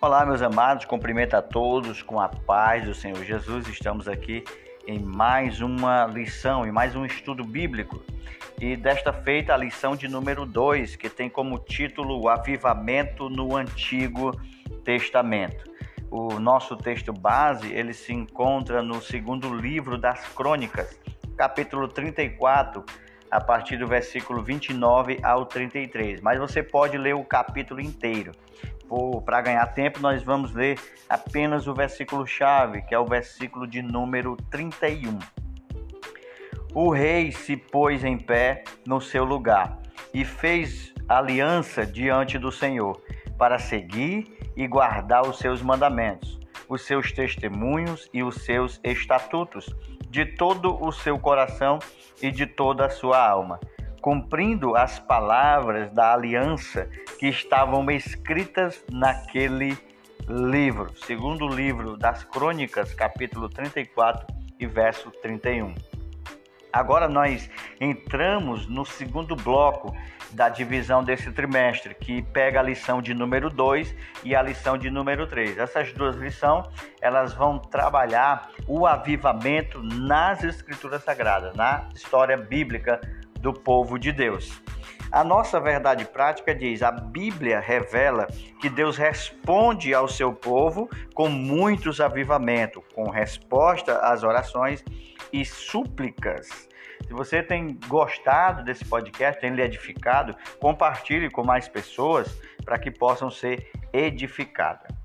Olá, meus amados, cumprimento a todos com a paz do Senhor Jesus. Estamos aqui em mais uma lição, em mais um estudo bíblico. E desta feita, a lição de número 2, que tem como título O Avivamento no Antigo Testamento. O nosso texto base, ele se encontra no segundo livro das Crônicas, capítulo 34, a partir do versículo 29 ao 33. Mas você pode ler o capítulo inteiro para ganhar tempo, nós vamos ler apenas o versículo chave, que é o versículo de número 31. O rei se pôs em pé no seu lugar e fez aliança diante do Senhor para seguir e guardar os seus mandamentos, os seus testemunhos e os seus estatutos de todo o seu coração e de toda a sua alma cumprindo as palavras da aliança que estavam escritas naquele livro, segundo o livro das Crônicas, capítulo 34 e verso 31. Agora nós entramos no segundo bloco da divisão desse trimestre, que pega a lição de número 2 e a lição de número 3. Essas duas lições, elas vão trabalhar o avivamento nas escrituras sagradas, na história bíblica do povo de Deus. A nossa verdade prática diz: a Bíblia revela que Deus responde ao seu povo com muitos avivamentos, com resposta às orações e súplicas. Se você tem gostado desse podcast, tem lhe edificado, compartilhe com mais pessoas para que possam ser edificadas.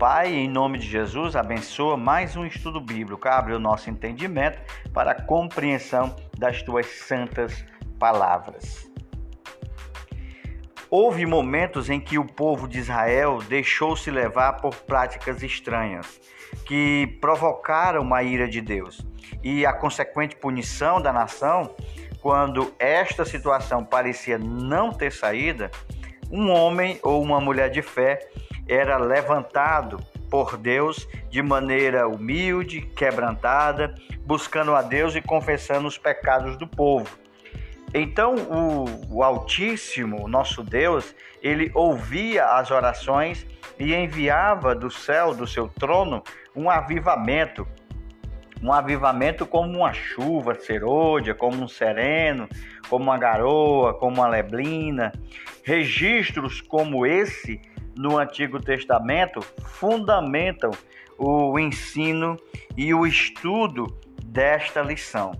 Pai, em nome de Jesus, abençoa mais um estudo bíblico. Abre o nosso entendimento para a compreensão das tuas santas palavras. Houve momentos em que o povo de Israel deixou-se levar por práticas estranhas que provocaram a ira de Deus e a consequente punição da nação. Quando esta situação parecia não ter saída, um homem ou uma mulher de fé era levantado por Deus de maneira humilde, quebrantada, buscando a Deus e confessando os pecados do povo. Então o, o Altíssimo, nosso Deus, ele ouvia as orações e enviava do céu, do seu trono, um avivamento. Um avivamento como uma chuva serôdia, como um sereno, como uma garoa, como uma leblina. Registros como esse no Antigo Testamento fundamentam o ensino e o estudo desta lição.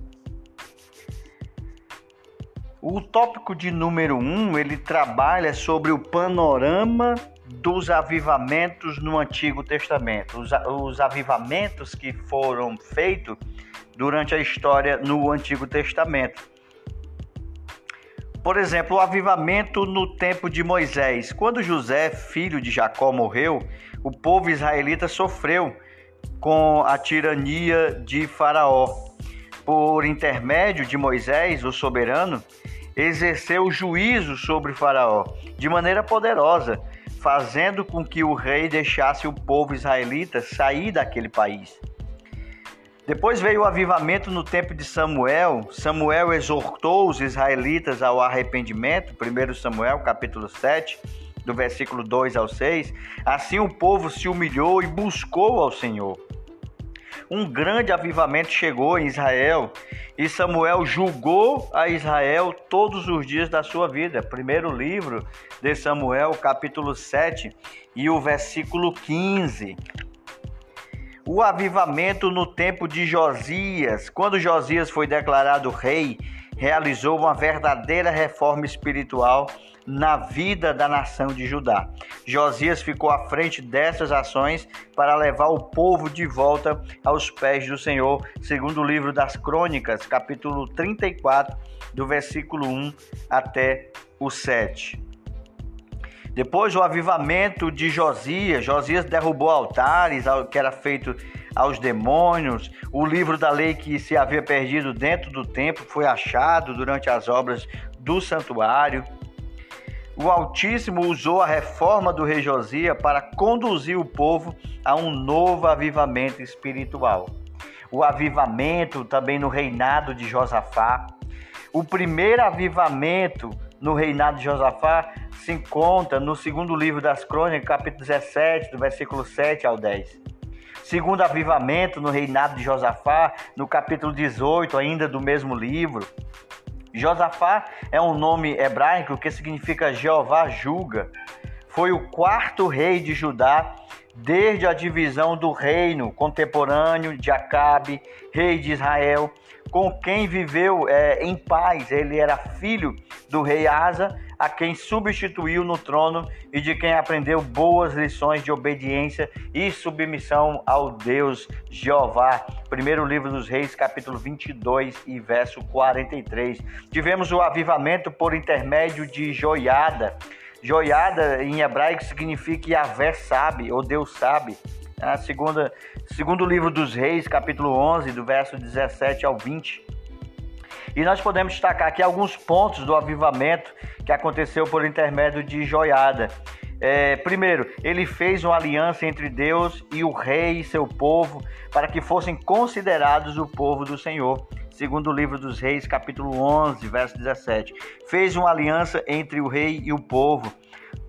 O tópico de número 1, um, ele trabalha sobre o panorama dos avivamentos no Antigo Testamento, os, os avivamentos que foram feitos durante a história no Antigo Testamento. Por exemplo, o avivamento no tempo de Moisés. Quando José, filho de Jacó, morreu, o povo israelita sofreu com a tirania de Faraó. Por intermédio de Moisés, o soberano, exerceu juízo sobre Faraó de maneira poderosa, fazendo com que o rei deixasse o povo israelita sair daquele país. Depois veio o avivamento no tempo de Samuel. Samuel exortou os israelitas ao arrependimento, 1 Samuel capítulo 7, do versículo 2 ao 6. Assim o povo se humilhou e buscou ao Senhor. Um grande avivamento chegou em Israel e Samuel julgou a Israel todos os dias da sua vida. Primeiro livro de Samuel, capítulo 7 e o versículo 15 o avivamento no tempo de Josias. Quando Josias foi declarado rei, realizou uma verdadeira reforma espiritual na vida da nação de Judá. Josias ficou à frente dessas ações para levar o povo de volta aos pés do Senhor, segundo o livro das Crônicas, capítulo 34, do versículo 1 até o 7. Depois o avivamento de Josias, Josias derrubou altares que era feito aos demônios. O livro da lei que se havia perdido dentro do templo foi achado durante as obras do santuário. O Altíssimo usou a reforma do rei Josias para conduzir o povo a um novo avivamento espiritual. O avivamento também no reinado de Josafá. O primeiro avivamento no reinado de Josafá se encontra no segundo livro das Crônicas, capítulo 17, do versículo 7 ao 10. Segundo avivamento no reinado de Josafá, no capítulo 18, ainda do mesmo livro. Josafá é um nome hebraico que significa Jeová julga. Foi o quarto rei de Judá desde a divisão do reino contemporâneo de Acabe, rei de Israel, com quem viveu é, em paz. Ele era filho do rei Asa, a quem substituiu no trono e de quem aprendeu boas lições de obediência e submissão ao Deus Jeová. Primeiro livro dos Reis, capítulo 22 e verso 43. Tivemos o avivamento por intermédio de Joiada. Joiada em hebraico significa Yahvé sabe, ou Deus sabe. A segunda, segundo livro dos Reis, capítulo 11, do verso 17 ao 20. E nós podemos destacar aqui alguns pontos do avivamento que aconteceu por intermédio de Joiada. É, primeiro, ele fez uma aliança entre Deus e o rei e seu povo para que fossem considerados o povo do Senhor. Segundo o livro dos Reis, capítulo 11, verso 17. Fez uma aliança entre o rei e o povo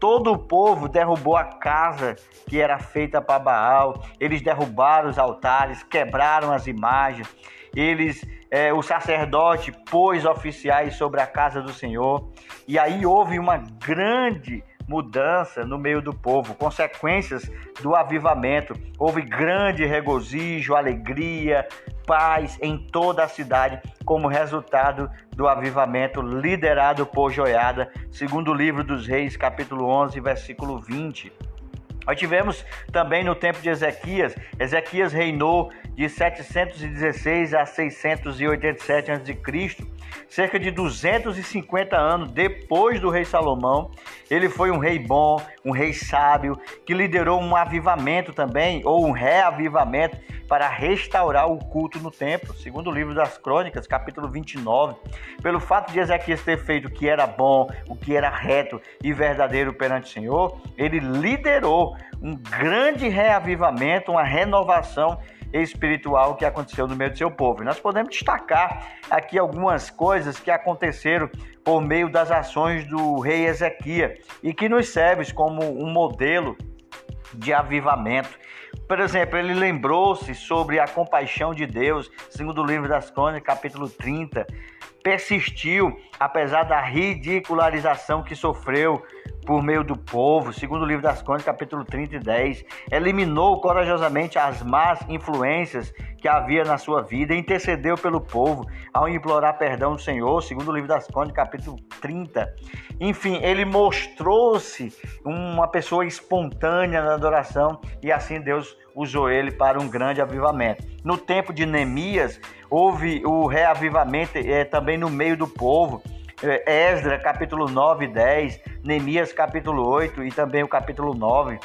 todo o povo derrubou a casa que era feita para Baal, eles derrubaram os altares, quebraram as imagens, eles, é, o sacerdote pôs oficiais sobre a casa do Senhor, e aí houve uma grande mudança no meio do povo, consequências do avivamento. Houve grande regozijo, alegria, paz em toda a cidade como resultado do avivamento liderado por Joiada, segundo o livro dos Reis, capítulo 11, versículo 20. Nós tivemos também no tempo de Ezequias, Ezequias reinou de 716 a 687 a.C., cerca de 250 anos depois do rei Salomão. Ele foi um rei bom, um rei sábio, que liderou um avivamento também, ou um reavivamento, para restaurar o culto no templo, segundo o livro das Crônicas, capítulo 29. Pelo fato de Ezequias ter feito o que era bom, o que era reto e verdadeiro perante o Senhor, ele liderou um grande reavivamento, uma renovação espiritual que aconteceu no meio do seu povo. Nós podemos destacar aqui algumas coisas que aconteceram por meio das ações do rei Ezequias e que nos serve como um modelo de avivamento. Por exemplo, ele lembrou-se sobre a compaixão de Deus, segundo o livro das Crônicas, capítulo 30. Persistiu, apesar da ridicularização que sofreu por meio do povo, segundo o livro das Crônicas, capítulo 30 e 10, eliminou corajosamente as más influências que havia na sua vida, intercedeu pelo povo ao implorar perdão do Senhor, segundo o livro das Crônicas, capítulo 30. Enfim, ele mostrou-se uma pessoa espontânea na adoração e assim Deus usou ele para um grande avivamento. No tempo de Neemias, houve o reavivamento é, também no meio do povo. É, Esdra, capítulo 9 e 10, Neemias, capítulo 8 e também o capítulo 9.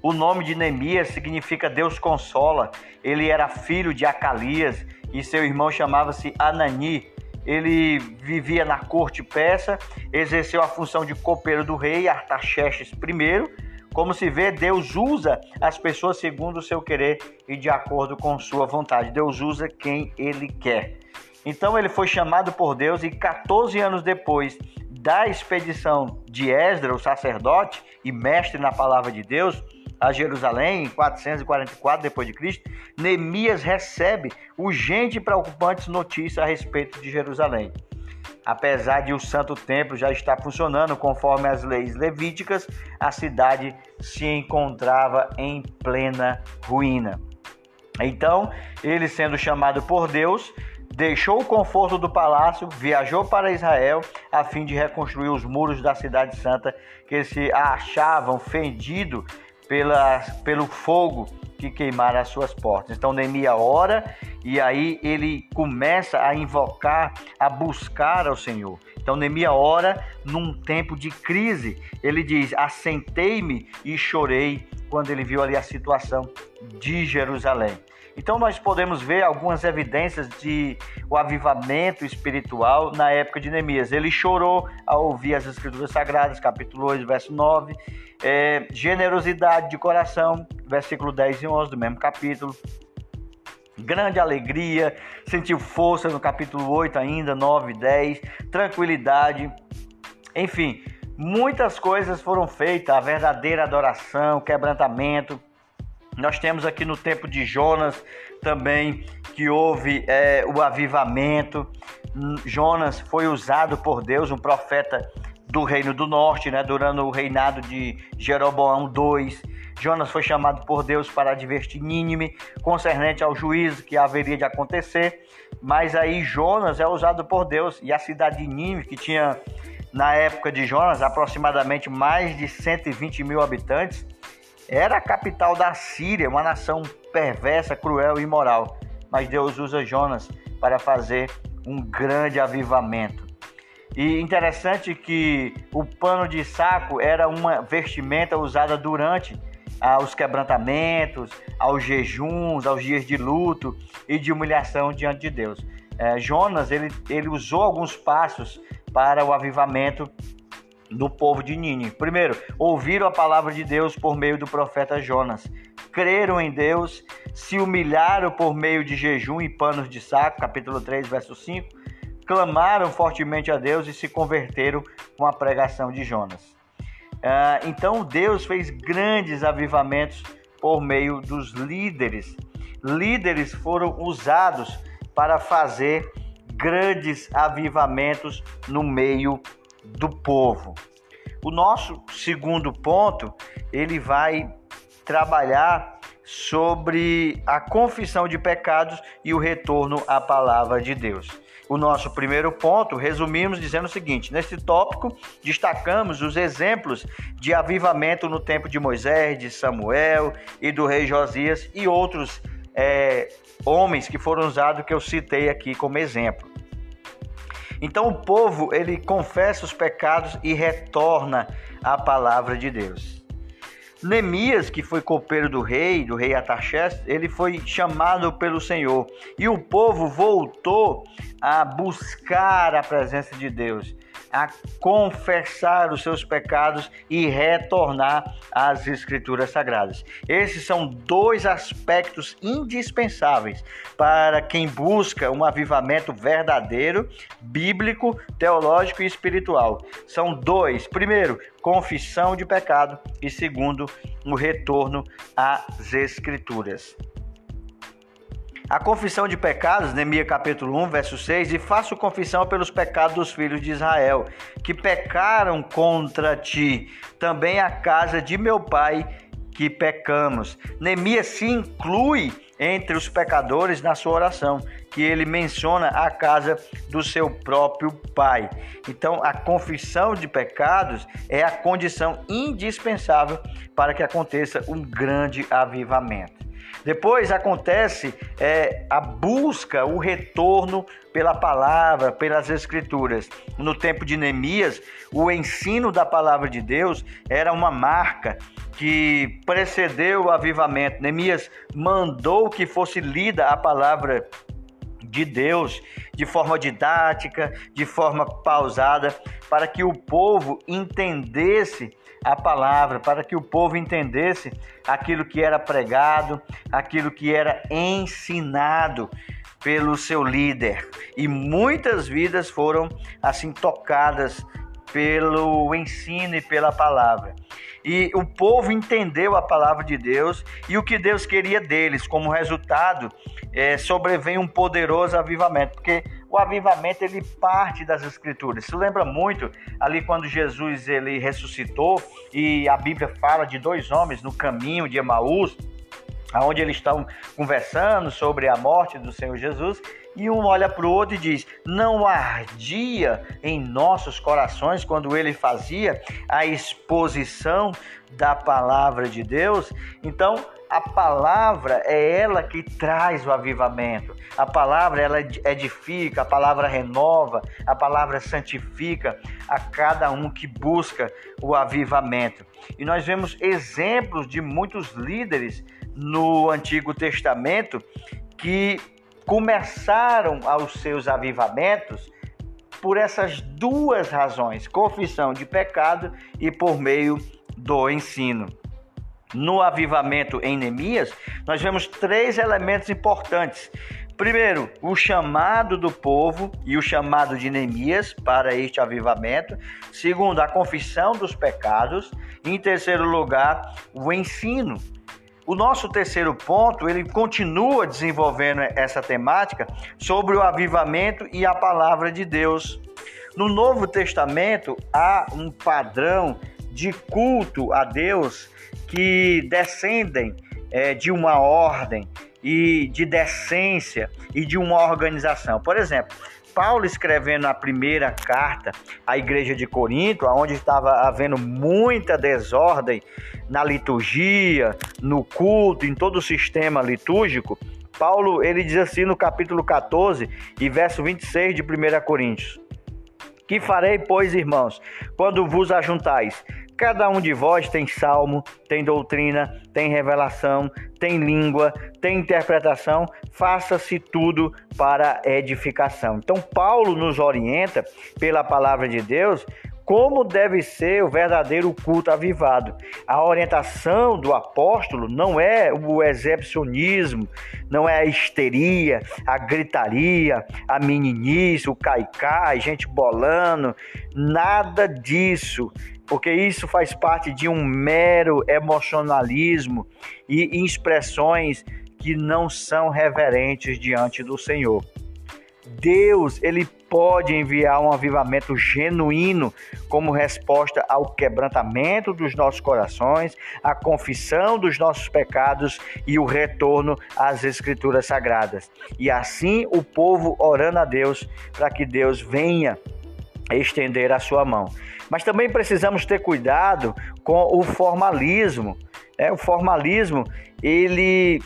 O nome de Neemias significa Deus consola. Ele era filho de Acalias e seu irmão chamava-se Anani. Ele vivia na corte persa, exerceu a função de copeiro do rei Artaxerxes I. Como se vê, Deus usa as pessoas segundo o seu querer e de acordo com sua vontade. Deus usa quem ele quer. Então ele foi chamado por Deus e 14 anos depois da expedição de Esdra, o sacerdote e mestre na palavra de Deus, a Jerusalém, em 444 depois de Cristo, Neemias recebe urgente e preocupante notícia a respeito de Jerusalém. Apesar de o Santo Templo já estar funcionando conforme as leis levíticas, a cidade se encontrava em plena ruína. Então, ele sendo chamado por Deus, deixou o conforto do palácio, viajou para Israel a fim de reconstruir os muros da cidade santa que se achavam fendidos pela, pelo fogo que queimara as suas portas. Então Neemias ora e aí ele começa a invocar, a buscar ao Senhor. Então Neemias ora num tempo de crise. Ele diz: "Assentei-me e chorei" quando ele viu ali a situação de Jerusalém. Então nós podemos ver algumas evidências de o avivamento espiritual na época de Neemias. Ele chorou ao ouvir as escrituras sagradas, capítulo 8, verso 9. É, generosidade de coração, versículo 10 e 11 do mesmo capítulo. Grande alegria, sentiu força no capítulo 8 ainda, 9 e 10. Tranquilidade, Enfim, muitas coisas foram feitas, a verdadeira adoração, quebrantamento. Nós temos aqui no tempo de Jonas também que houve é, o avivamento. Jonas foi usado por Deus, um profeta do Reino do Norte, né, durante o reinado de Jeroboão II. Jonas foi chamado por Deus para advertir Nínive concernente ao juízo que haveria de acontecer. Mas aí Jonas é usado por Deus e a cidade de Nínive, que tinha na época de Jonas aproximadamente mais de 120 mil habitantes, era a capital da Síria, uma nação perversa, cruel e imoral. Mas Deus usa Jonas para fazer um grande avivamento. E interessante que o pano de saco era uma vestimenta usada durante aos quebrantamentos, aos jejuns, aos dias de luto e de humilhação diante de Deus. É, Jonas ele, ele usou alguns passos para o avivamento do povo de Nínive. Primeiro, ouviram a palavra de Deus por meio do profeta Jonas, creram em Deus, se humilharam por meio de jejum e panos de saco, capítulo 3, verso 5, clamaram fortemente a Deus e se converteram com a pregação de Jonas. Ah, então Deus fez grandes avivamentos por meio dos líderes. Líderes foram usados para fazer grandes avivamentos no meio do povo. O nosso segundo ponto, ele vai trabalhar sobre a confissão de pecados e o retorno à palavra de Deus o nosso primeiro ponto, resumimos dizendo o seguinte: neste tópico, destacamos os exemplos de avivamento no tempo de Moisés, de Samuel e do rei Josias e outros é, homens que foram usados que eu citei aqui como exemplo. Então o povo ele confessa os pecados e retorna à palavra de Deus. Neemias, que foi copeiro do rei, do rei Ataxés, ele foi chamado pelo Senhor e o povo voltou a buscar a presença de Deus a confessar os seus pecados e retornar às Escrituras Sagradas. Esses são dois aspectos indispensáveis para quem busca um avivamento verdadeiro, bíblico, teológico e espiritual. São dois. Primeiro, confissão de pecado e segundo, o retorno às Escrituras. A confissão de pecados, Neemias capítulo 1, verso 6, e faço confissão pelos pecados dos filhos de Israel, que pecaram contra ti, também a casa de meu pai que pecamos. Neemias se inclui entre os pecadores na sua oração, que ele menciona a casa do seu próprio pai. Então, a confissão de pecados é a condição indispensável para que aconteça um grande avivamento. Depois acontece é, a busca, o retorno pela palavra, pelas escrituras. No tempo de Neemias, o ensino da palavra de Deus era uma marca que precedeu o avivamento. Neemias mandou que fosse lida a palavra de Deus de forma didática, de forma pausada, para que o povo entendesse a palavra, para que o povo entendesse aquilo que era pregado, aquilo que era ensinado pelo seu líder. E muitas vidas foram assim tocadas pelo ensino e pela palavra. E o povo entendeu a palavra de Deus e o que Deus queria deles. Como resultado, é, sobrevém um poderoso avivamento, porque o avivamento ele parte das escrituras. Isso lembra muito ali quando Jesus ele ressuscitou e a Bíblia fala de dois homens no caminho de Emaús, aonde eles estão conversando sobre a morte do Senhor Jesus, e um olha para o outro e diz: Não ardia em nossos corações quando ele fazia a exposição da palavra de Deus? Então, a palavra é ela que traz o avivamento. A palavra ela edifica, a palavra renova, a palavra santifica a cada um que busca o avivamento. E nós vemos exemplos de muitos líderes no Antigo Testamento que começaram aos seus avivamentos por essas duas razões: confissão de pecado e por meio do ensino no avivamento em Neemias, nós vemos três elementos importantes Primeiro, o chamado do povo e o chamado de Neemias para este avivamento. Segundo, a confissão dos pecados. Em terceiro lugar, o ensino. O nosso terceiro ponto, ele continua desenvolvendo essa temática sobre o avivamento e a palavra de Deus. No Novo Testamento há um padrão de culto a Deus que descendem é, de uma ordem e de decência e de uma organização. Por exemplo, Paulo escrevendo a primeira carta à igreja de Corinto, onde estava havendo muita desordem na liturgia, no culto, em todo o sistema litúrgico, Paulo ele diz assim no capítulo 14 e verso 26 de 1 Coríntios: Que farei, pois, irmãos, quando vos ajuntais? Cada um de vós tem salmo, tem doutrina, tem revelação, tem língua, tem interpretação, faça-se tudo para edificação. Então, Paulo nos orienta pela palavra de Deus como deve ser o verdadeiro culto avivado. A orientação do apóstolo não é o exibicionismo, não é a histeria, a gritaria, a meninice, o caicai, gente bolando, nada disso porque isso faz parte de um mero emocionalismo e expressões que não são reverentes diante do Senhor. Deus, ele pode enviar um avivamento genuíno como resposta ao quebrantamento dos nossos corações, à confissão dos nossos pecados e o retorno às escrituras sagradas. E assim o povo orando a Deus para que Deus venha estender a sua mão. Mas também precisamos ter cuidado com o formalismo. É, o formalismo ele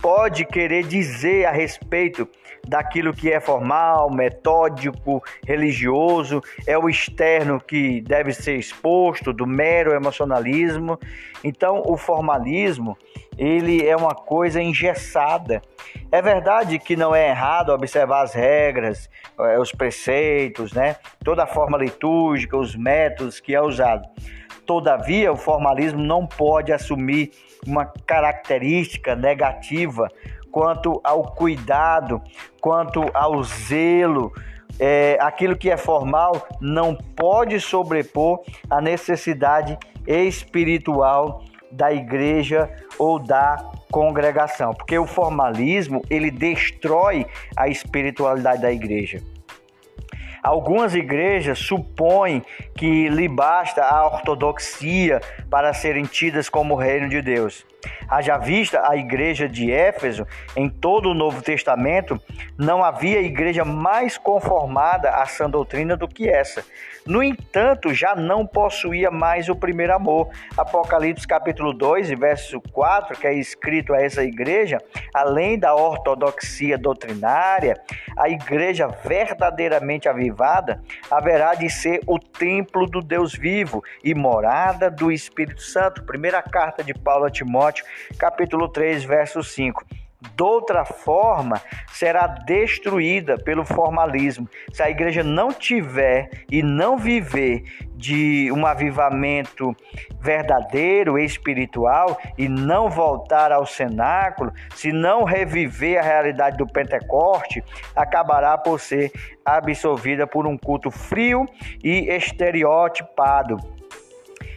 pode querer dizer a respeito daquilo que é formal, metódico, religioso, é o externo que deve ser exposto do mero emocionalismo. Então, o formalismo, ele é uma coisa engessada. É verdade que não é errado observar as regras, eh, os preceitos, né? Toda a forma litúrgica, os métodos que é usado. Todavia, o formalismo não pode assumir uma característica negativa quanto ao cuidado, quanto ao zelo. É, aquilo que é formal não pode sobrepor a necessidade espiritual da igreja ou da congregação, porque o formalismo ele destrói a espiritualidade da igreja. Algumas igrejas supõem que lhe basta a ortodoxia para serem tidas como reino de Deus. Haja vista a igreja de Éfeso, em todo o Novo Testamento, não havia igreja mais conformada à sã doutrina do que essa. No entanto, já não possuía mais o primeiro amor. Apocalipse capítulo 2, verso 4, que é escrito a essa igreja, além da ortodoxia doutrinária, a igreja verdadeiramente avivada haverá de ser o templo do Deus vivo e morada do Espírito Santo. Primeira carta de Paulo a Timóteo, capítulo 3, verso 5 doutra forma, será destruída pelo formalismo. Se a igreja não tiver e não viver de um avivamento verdadeiro, espiritual, e não voltar ao cenáculo, se não reviver a realidade do Pentecoste, acabará por ser absorvida por um culto frio e estereotipado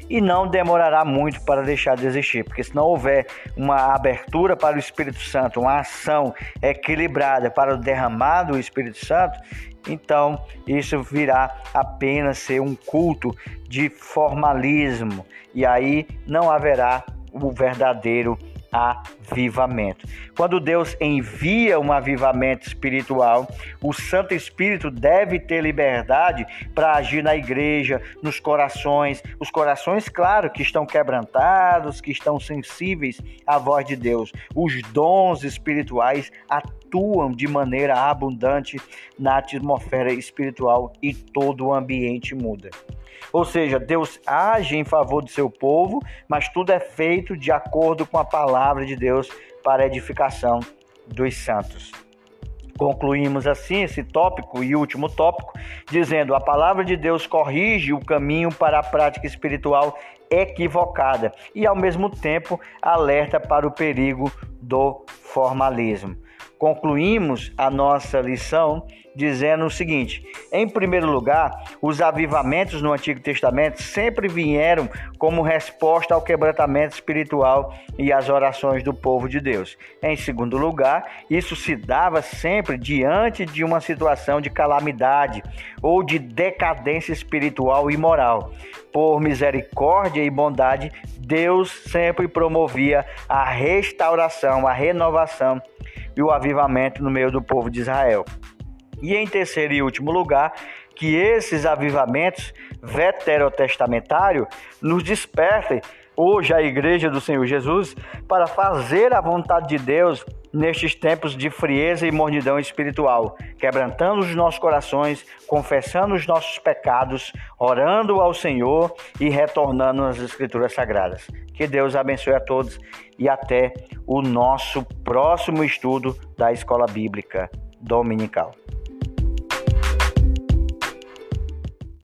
e não demorará muito para deixar de existir, porque se não houver uma abertura para o Espírito Santo, uma ação equilibrada para o derramado do Espírito Santo, então isso virá apenas ser um culto de formalismo. E aí não haverá o verdadeiro avivamento. Quando Deus envia um avivamento espiritual, o Santo Espírito deve ter liberdade para agir na igreja, nos corações, os corações, claro, que estão quebrantados, que estão sensíveis à voz de Deus. Os dons espirituais atuam de maneira abundante na atmosfera espiritual e todo o ambiente muda. Ou seja, Deus age em favor do seu povo, mas tudo é feito de acordo com a palavra de Deus para a edificação dos santos. Concluímos assim esse tópico e último tópico, dizendo: a palavra de Deus corrige o caminho para a prática espiritual equivocada e, ao mesmo tempo, alerta para o perigo do formalismo. Concluímos a nossa lição dizendo o seguinte: em primeiro lugar, os avivamentos no Antigo Testamento sempre vieram como resposta ao quebrantamento espiritual e às orações do povo de Deus. Em segundo lugar, isso se dava sempre diante de uma situação de calamidade ou de decadência espiritual e moral. Por misericórdia e bondade, Deus sempre promovia a restauração, a renovação e o avivamento no meio do povo de Israel. E em terceiro e último lugar, que esses avivamentos veterotestamentários nos despertem hoje a igreja do Senhor Jesus para fazer a vontade de Deus nestes tempos de frieza e mornidão espiritual, quebrantando os nossos corações, confessando os nossos pecados, orando ao Senhor e retornando às Escrituras Sagradas. Que Deus abençoe a todos e até o nosso próximo estudo da Escola Bíblica Dominical.